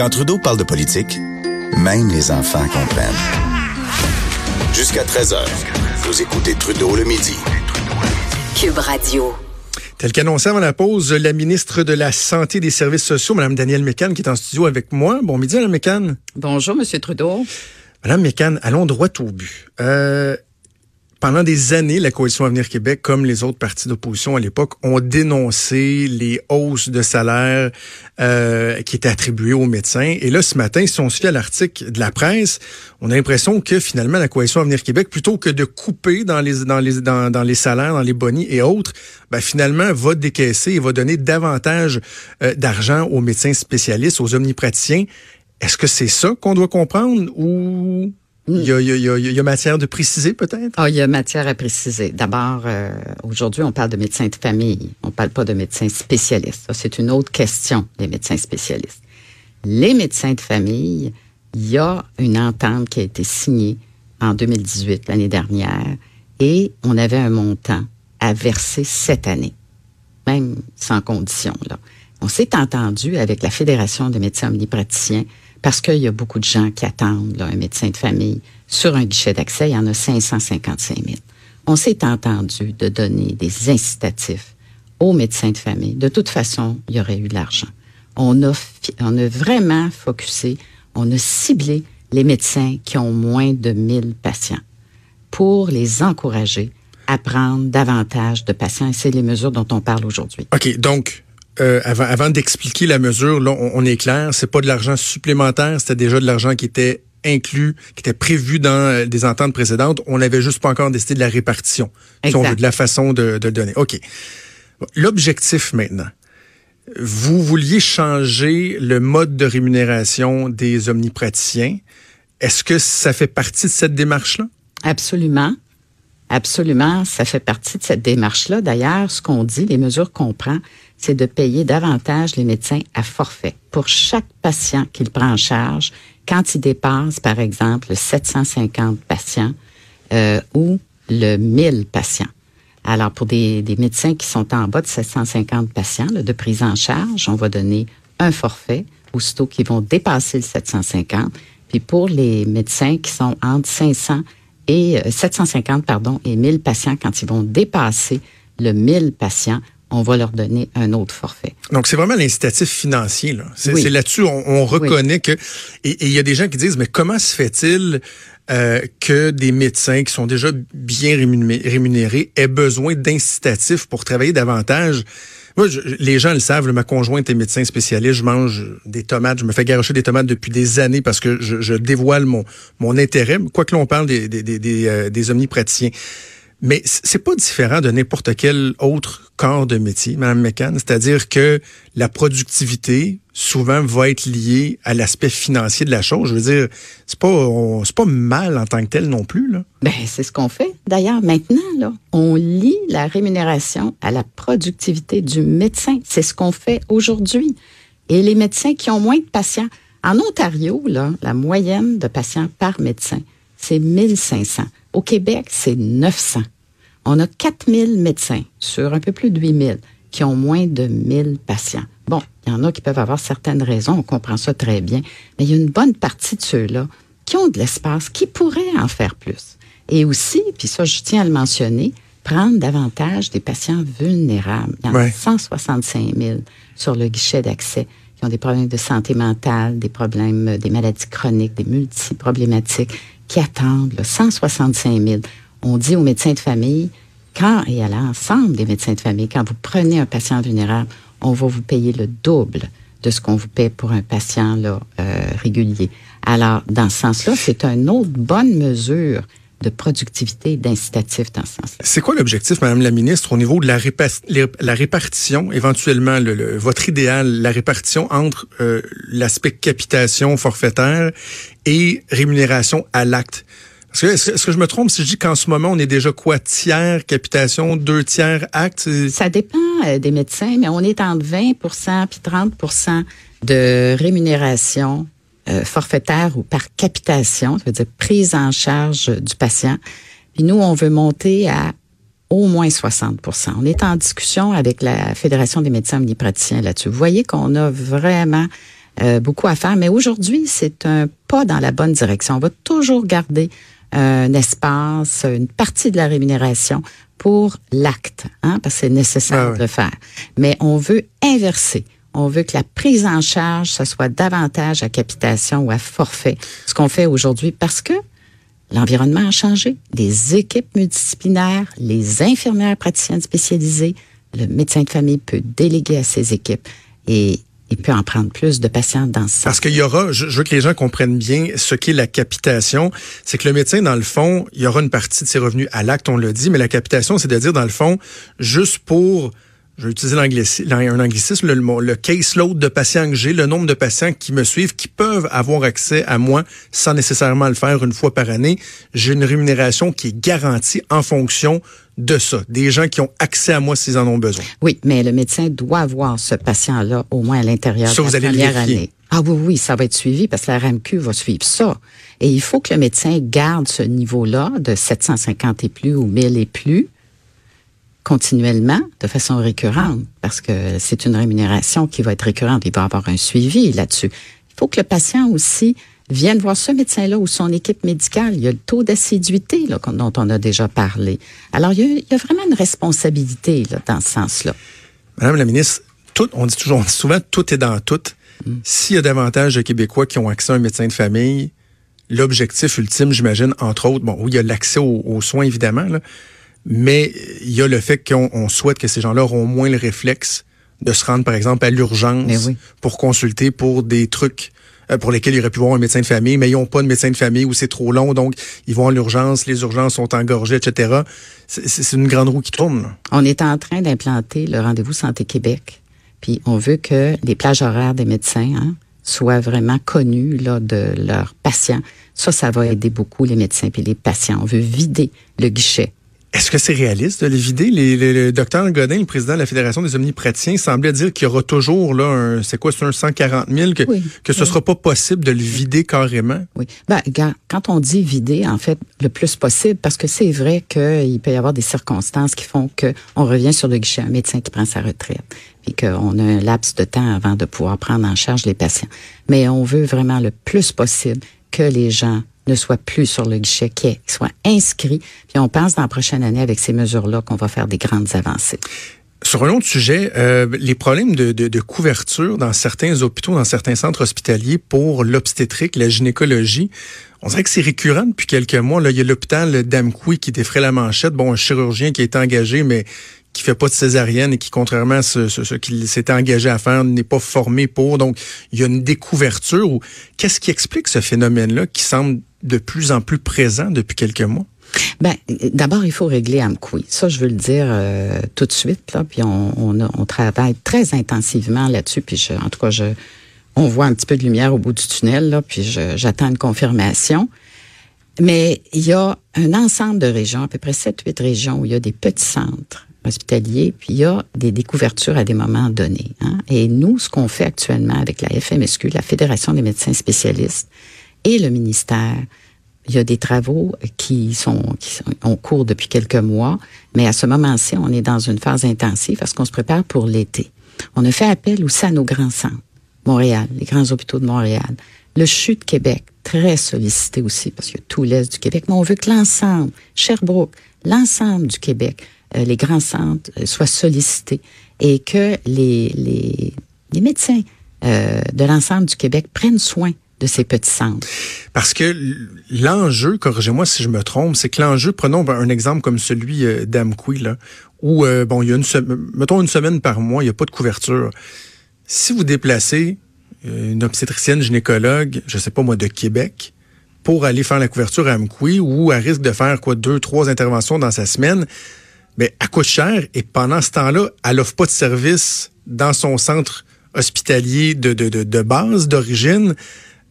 Quand Trudeau parle de politique, même les enfants comprennent. Jusqu'à 13h, vous écoutez Trudeau le midi. Cube Radio. Tel qu'annoncé avant la pause, la ministre de la Santé et des Services sociaux, Mme Danielle Mécan, qui est en studio avec moi. Bon midi, Mme Mécan. Bonjour, M. Trudeau. Madame Mécan, allons droit au but. Euh, pendant des années, la Coalition Avenir Québec, comme les autres partis d'opposition à l'époque, ont dénoncé les hausses de salaire euh, qui étaient attribuées aux médecins. Et là, ce matin, si on se fie à l'article de la presse, on a l'impression que finalement, la Coalition Avenir Québec, plutôt que de couper dans les, dans les, dans, les salaires, dans les bonis et autres, ben, finalement, va décaisser et va donner davantage euh, d'argent aux médecins spécialistes, aux omnipraticiens. Est-ce que c'est ça qu'on doit comprendre ou il y, a, il, y a, il y, a, matière de préciser peut-être? Ah, il y a matière à préciser. D'abord, euh, aujourd'hui, on parle de médecins de famille. On parle pas de médecins spécialistes. C'est une autre question, les médecins spécialistes. Les médecins de famille, il y a une entente qui a été signée en 2018, l'année dernière, et on avait un montant à verser cette année, même sans condition. Là. On s'est entendu avec la Fédération des médecins omnipraticiens parce qu'il y a beaucoup de gens qui attendent là, un médecin de famille sur un guichet d'accès. Il y en a 555 000. On s'est entendu de donner des incitatifs aux médecins de famille. De toute façon, il y aurait eu de l'argent. On a, on a vraiment focusé, on a ciblé les médecins qui ont moins de 1000 patients pour les encourager à prendre davantage de patients. Et c'est les mesures dont on parle aujourd'hui. OK, donc euh, avant, avant d'expliquer la mesure, là, on, est clair, c'est pas de l'argent supplémentaire, c'était déjà de l'argent qui était inclus, qui était prévu dans euh, des ententes précédentes. On n'avait juste pas encore décidé de la répartition, si on veut, de la façon de, de le donner. OK. L'objectif maintenant. Vous vouliez changer le mode de rémunération des omnipraticiens. Est-ce que ça fait partie de cette démarche-là? Absolument. Absolument, ça fait partie de cette démarche-là. D'ailleurs, ce qu'on dit, les mesures qu'on prend, c'est de payer davantage les médecins à forfait pour chaque patient qu'il prend en charge quand il dépasse, par exemple, 750 patients euh, ou le 1000 patients. Alors, pour des, des, médecins qui sont en bas de 750 patients de prise en charge, on va donner un forfait, aussitôt qui vont dépasser le 750. Puis pour les médecins qui sont entre 500 et 750 euh, pardon et 1000 patients quand ils vont dépasser le 1000 patients, on va leur donner un autre forfait. Donc, c'est vraiment l'incitatif financier. Là. C'est, là-dessus, on, on reconnaît que... Et il y a des gens qui disent, mais comment se fait-il euh, que des médecins qui sont déjà bien rémunérés aient besoin d'incitatifs pour travailler davantage? Moi, les gens le savent, ma conjointe est médecin spécialiste, je mange des tomates, je me fais garocher des tomates depuis des années parce que je, je dévoile mon, mon intérêt, quoi que l'on parle des, des, des, des, euh, des omnipraticiens. Mais c'est pas différent de n'importe quel autre corps de métier, Madame McCann. C'est-à-dire que la productivité, souvent, va être liée à l'aspect financier de la chose. Je veux dire, c'est pas, pas mal en tant que tel non plus, là. Ben, c'est ce qu'on fait. D'ailleurs, maintenant, on lie la rémunération à la productivité du médecin. C'est ce qu'on fait aujourd'hui. Et les médecins qui ont moins de patients. En Ontario, là, la moyenne de patients par médecin, c'est 1500. Au Québec, c'est 900. On a 4000 médecins sur un peu plus de 8000 qui ont moins de 1000 patients. Bon, il y en a qui peuvent avoir certaines raisons, on comprend ça très bien, mais il y a une bonne partie de ceux-là qui ont de l'espace, qui pourraient en faire plus. Et aussi, puis ça, je tiens à le mentionner, prendre davantage des patients vulnérables. Il y en a 165 000 sur le guichet d'accès qui ont des problèmes de santé mentale, des problèmes, des maladies chroniques, des multiproblématiques, qui attendent, 165 000. On dit aux médecins de famille, quand, et à l'ensemble des médecins de famille, quand vous prenez un patient vulnérable, on va vous payer le double de ce qu'on vous paie pour un patient euh, régulier. Alors, dans ce sens-là, c'est une autre bonne mesure de productivité, d'incitatif dans ce sens-là. C'est quoi l'objectif, Madame la Ministre, au niveau de la, la répartition, éventuellement, le, votre idéal, la répartition entre euh, l'aspect capitation forfaitaire et rémunération à l'acte? Est-ce que, est-ce que je me trompe si je dis qu'en ce moment, on est déjà quoi? Tiers capitation, deux tiers acte? Ça dépend euh, des médecins, mais on est entre 20 puis 30 de rémunération euh, forfaitaire ou par capitation, ça veut dire prise en charge du patient. Puis nous, on veut monter à au moins 60% On est en discussion avec la Fédération des médecins omnipraticiens là-dessus. Vous voyez qu'on a vraiment euh, beaucoup à faire. Mais aujourd'hui, c'est un pas dans la bonne direction. On va toujours garder un espace, une partie de la rémunération pour l'acte, hein, parce que c'est nécessaire ah de le faire. Mais on veut inverser. On veut que la prise en charge, ce soit davantage à capitation ou à forfait. Ce qu'on fait aujourd'hui parce que l'environnement a changé. Les équipes multidisciplinaires, les infirmières praticiennes spécialisées, le médecin de famille peut déléguer à ses équipes et il peut en prendre plus de patients dans ce Parce qu'il y aura, je, veux que les gens comprennent bien ce qu'est la capitation. C'est que le médecin, dans le fond, il y aura une partie de ses revenus à l'acte, on l'a dit, mais la capitation, c'est de dire, dans le fond, juste pour je vais utiliser un anglicisme, le, le caseload de patients que j'ai, le nombre de patients qui me suivent, qui peuvent avoir accès à moi sans nécessairement le faire une fois par année. J'ai une rémunération qui est garantie en fonction de ça, des gens qui ont accès à moi s'ils en ont besoin. Oui, mais le médecin doit avoir ce patient-là au moins à l'intérieur de la première année. Ah oui, oui, ça va être suivi parce que la RMQ va suivre ça. Et il faut que le médecin garde ce niveau-là de 750 et plus ou 1000 et plus continuellement, de façon récurrente, parce que c'est une rémunération qui va être récurrente. Il va avoir un suivi là-dessus. Il faut que le patient aussi vienne voir ce médecin-là ou son équipe médicale. Il y a le taux d'assiduité dont on a déjà parlé. Alors, il y a, vraiment une responsabilité là, dans ce sens-là. Madame la ministre, tout, on dit toujours, souvent, tout est dans tout. Mm. S'il y a davantage de Québécois qui ont accès à un médecin de famille, l'objectif ultime, j'imagine, entre autres, bon, oui, il y a l'accès aux, soins, évidemment, là, mais il y a le fait qu'on souhaite que ces gens-là auront moins le réflexe de se rendre, par exemple, à l'urgence pour consulter pour des trucs euh, pour lesquels ils auraient pu voir un médecin de famille, mais ils n'ont pas de médecin de famille ou c'est trop long, donc ils vont à l'urgence, les urgences sont engorgées, etc. C'est une grande roue qui tourne. On est en train d'implanter le rendez-vous Santé Québec, puis on veut que les plages horaires des médecins hein, soient vraiment connues là, de leurs patients. Ça, ça va aider beaucoup les médecins et les patients. On veut vider le guichet est-ce que c'est réaliste de le vider? le docteur Godin, le président de la Fédération des omnipraticiens, semblait dire qu'il y aura toujours là un, c'est quoi, c'est un 140 000, que, que ce ne sera pas possible de le vider carrément? Oui. Ben, quand on dit vider, en fait, le plus possible, parce que c'est vrai qu'il peut y avoir des circonstances qui font qu'on revient sur le guichet, un médecin qui prend sa retraite, puis qu'on a un laps de temps avant de pouvoir prendre en charge les patients. Mais on veut vraiment le plus possible que les gens ne soit plus sur le guichet, qu'il soit inscrit. Puis on pense dans la prochaine année avec ces mesures-là qu'on va faire des grandes avancées. Sur un autre sujet, euh, les problèmes de, couverture dans certains hôpitaux, dans certains centres hospitaliers pour l'obstétrique, la gynécologie, on dirait que c'est récurrent depuis quelques mois. Là, il y a l'hôpital d'Amqui qui défrait la manchette. Bon, un chirurgien qui est engagé, mais qui fait pas de césarienne et qui, contrairement à ce, ce, qu'il s'était engagé à faire, n'est pas formé pour. Donc, il y a une découverture. Ou qu'est-ce qui explique ce phénomène-là qui semble de plus en plus présent depuis quelques mois? Ben, d'abord, il faut régler Amqui. Ça, je veux le dire euh, tout de suite. Là, puis on travaille très intensivement là-dessus. Puis je, en tout cas, je, on voit un petit peu de lumière au bout du tunnel. Là, puis j'attends une confirmation. Mais il y a un ensemble de régions, à peu près 7-8 régions, où il y a des petits centres hospitaliers, puis il y a des découvertures à des moments donnés. Hein. Et nous, ce qu'on fait actuellement avec la FMSQ, la Fédération des médecins spécialistes, et le ministère. Il y a des travaux qui sont, qui en cours depuis quelques mois, mais à ce moment-ci, on est dans une phase intensive parce qu'on se prépare pour l'été. On a fait appel aussi à nos grands centres, Montréal, les grands hôpitaux de Montréal, le CHU de Québec, très sollicité aussi parce a tout l'Est du Québec, mais on veut que l'ensemble, Sherbrooke, l'ensemble du Québec, euh, les grands centres euh, soient sollicités et que les, les, les médecins euh, de l'ensemble du Québec prennent soin de ces petits centres? Parce que l'enjeu, corrigez-moi si je me trompe, c'est que l'enjeu, prenons un exemple comme celui euh, d'Amqui, où, euh, bon, il y a une mettons une semaine par mois, il n'y a pas de couverture. Si vous déplacez euh, une obstétricienne gynécologue, je sais pas moi, de Québec, pour aller faire la couverture à Amqui, ou à risque de faire quoi, deux, trois interventions dans sa semaine, mais ben, elle coûte cher et pendant ce temps-là, elle n'offre pas de service dans son centre hospitalier de, de, de base, d'origine.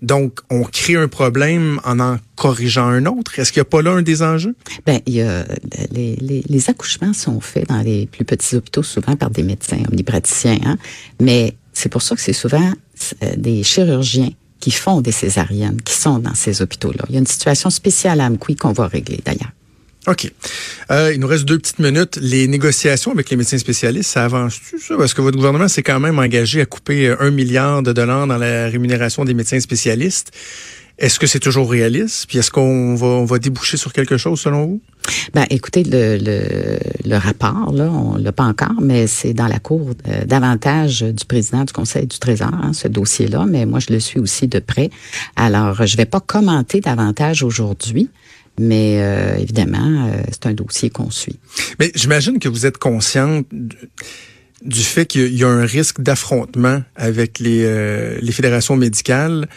Donc, on crée un problème en en corrigeant un autre. Est-ce qu'il n'y a pas là un des enjeux? Ben, il y a, les, les, les, accouchements sont faits dans les plus petits hôpitaux, souvent par des médecins omnipraticiens. Hein? Mais c'est pour ça que c'est souvent euh, des chirurgiens qui font des césariennes, qui sont dans ces hôpitaux-là. Il y a une situation spéciale à Amqui qu'on va régler d'ailleurs. OK. Euh, il nous reste deux petites minutes. Les négociations avec les médecins spécialistes, ça avance-tu, ça? Parce que votre gouvernement s'est quand même engagé à couper un milliard de dollars dans la rémunération des médecins spécialistes. Est-ce que c'est toujours réaliste? Puis est-ce qu'on va, on va déboucher sur quelque chose selon vous? Ben, écoutez, le, le, le rapport, là, on l'a pas encore, mais c'est dans la cour euh, davantage du président du Conseil du Trésor, hein, ce dossier-là, mais moi, je le suis aussi de près. Alors, je vais pas commenter davantage aujourd'hui. Mais euh, évidemment, euh, c'est un dossier qu'on suit. Mais j'imagine que vous êtes consciente du fait qu'il y a un risque d'affrontement avec les, les fédérations médicales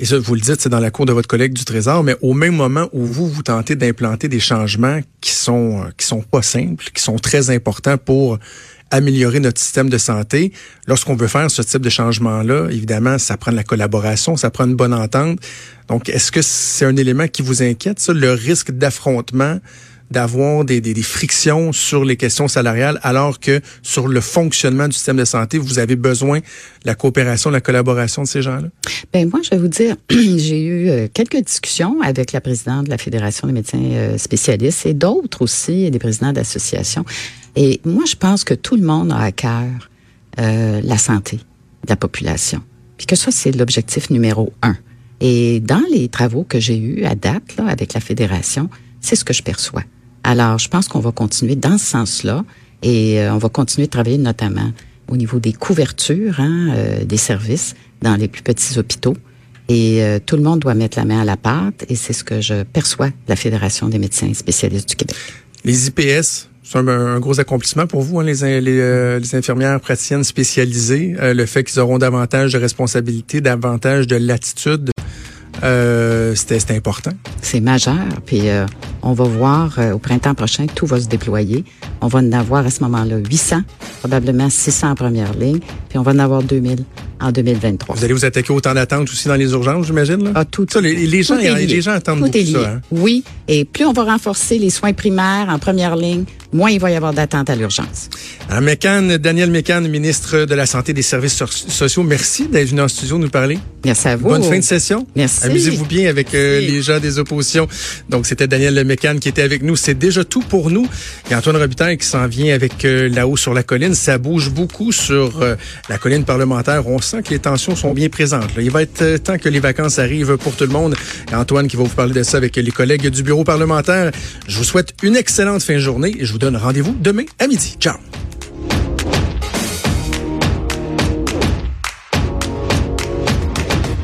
et ça, vous le dites, c'est dans la cour de votre collègue du Trésor, mais au même moment où vous, vous tentez d'implanter des changements qui sont, qui sont pas simples, qui sont très importants pour améliorer notre système de santé. Lorsqu'on veut faire ce type de changement-là, évidemment, ça prend de la collaboration, ça prend une bonne entente. Donc, est-ce que c'est un élément qui vous inquiète, ça, le risque d'affrontement d'avoir des, des, des, frictions sur les questions salariales, alors que sur le fonctionnement du système de santé, vous avez besoin de la coopération, de la collaboration de ces gens-là? Ben moi, je vais vous dire, j'ai eu euh, quelques discussions avec la présidente de la Fédération des médecins euh, spécialistes et d'autres aussi, des présidents d'associations. Et moi, je pense que tout le monde a à cœur euh, la santé de la population. Puis que ça, c'est l'objectif numéro un. Et dans les travaux que j'ai eus à date là, avec la Fédération, c'est ce que je perçois. Alors, je pense qu'on va continuer dans ce sens-là et euh, on va continuer de travailler notamment au niveau des couvertures hein, euh, des services dans les plus petits hôpitaux. Et tout le monde doit mettre la main à la pâte et c'est ce que je perçois de la Fédération des médecins spécialistes du Québec. Les IPS, c'est un, gros accomplissement pour vous, hein, les, les, les, infirmières praticiennes spécialisées, le fait qu'ils auront davantage de responsabilités, davantage de latitude. Euh, c'était important. C'est majeur. Puis euh, on va voir euh, au printemps prochain, tout va se déployer. On va en avoir à ce moment-là 800, probablement 600 en première ligne, puis on va en avoir 2000 en 2023. Vous allez vous attaquer au temps d'attente aussi dans les urgences, j'imagine? Là? Ah, tout, ça, les, les gens, les gens attendent beaucoup ça. Hein? Oui, et plus on va renforcer les soins primaires en première ligne, moins il va y avoir d'attente à l'urgence. Mécan, Daniel Mécan, ministre de la Santé et des Services sociaux, merci d'être venu en studio nous parler. Merci à vous. Bonne fin de session. Merci. Amusez-vous bien avec euh, les gens des oppositions. Donc, c'était Daniel Mécan qui était avec nous. C'est déjà tout pour nous. Il y a Antoine Robitaille qui s'en vient avec euh, là-haut sur la colline. Ça bouge beaucoup sur euh, la colline parlementaire. On sent que les tensions sont bien présentes. Là. Il va être temps que les vacances arrivent pour tout le monde. Et Antoine qui va vous parler de ça avec les collègues du bureau parlementaire. Je vous souhaite une excellente fin de journée et je donne rendez-vous demain à midi. Ciao!